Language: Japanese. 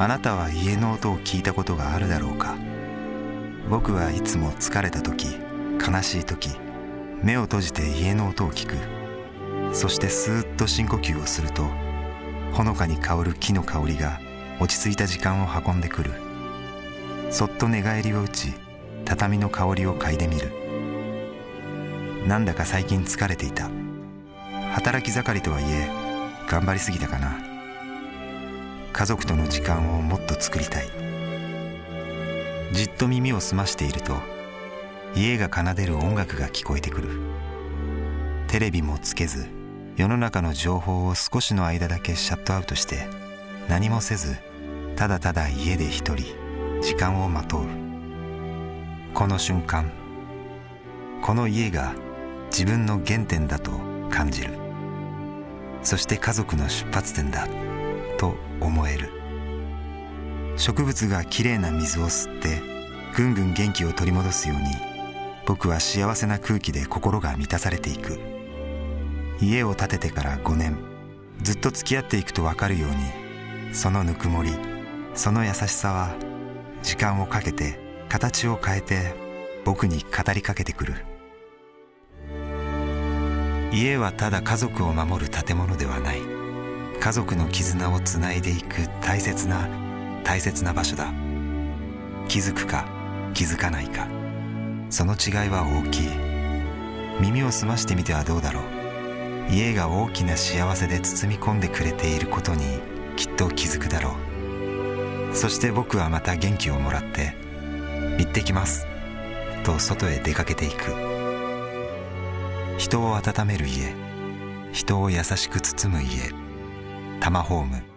あなたは家の音を聞いたことがあるだろうか？僕はいつも疲れた時悲しい時目を閉じて家の音を聞く。そしてスーッと深呼吸をするとほのかに香る木の香りが落ち着いた時間を運んでくる。そっと寝返りを打ち畳の香りを嗅いでみる。なんだか最近疲れていた。働き盛りとはいえ頑張りすぎたかな。家族との時間をもっと作りたい。じっと耳を澄ましていると家が奏でる音楽が聞こえてくる。テレビもつけず世の中の情報を少しの間だけシャットアウトして何もせずただただ家で一人時間をまとう。この瞬間この家が自分の原点だと感じる。そして家族の出発点だ。と思える。植物がきれいな水を吸ってぐんぐん元気を取り戻すように僕は幸せな空気で心が満たされていく。家を建ててから5年ずっと付き合っていくと分かるようにそのぬくもりその優しさは時間をかけて形を変えて僕に語りかけてくる。家はただ家族を守る建物ではない。家族の絆をつないでいく大切な大切な場所だ。気づくか気づかないか。その違いは大きい。耳を澄ましてみてはどうだろう。家が大きな幸せで包み込んでくれていることにきっと気づくだろう。そして僕はまた元気をもらって行ってきます。と外へ出かけていく。人を温める家。人を優しく包む家。タマホーム